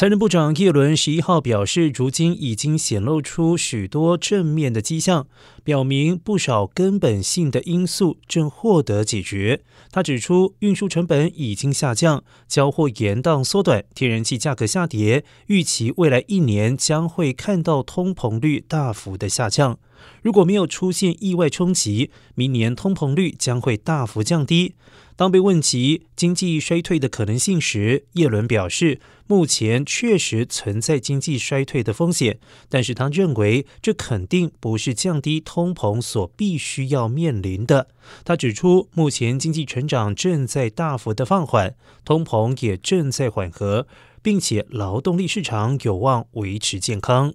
财政部长叶伦十一号表示，如今已经显露出许多正面的迹象，表明不少根本性的因素正获得解决。他指出，运输成本已经下降，交货延宕缩短，天然气价格下跌，预期未来一年将会看到通膨率大幅的下降。如果没有出现意外冲击，明年通膨率将会大幅降低。当被问及经济衰退的可能性时，叶伦表示，目前确实存在经济衰退的风险，但是他认为这肯定不是降低通膨所必须要面临的。他指出，目前经济成长正在大幅的放缓，通膨也正在缓和，并且劳动力市场有望维持健康。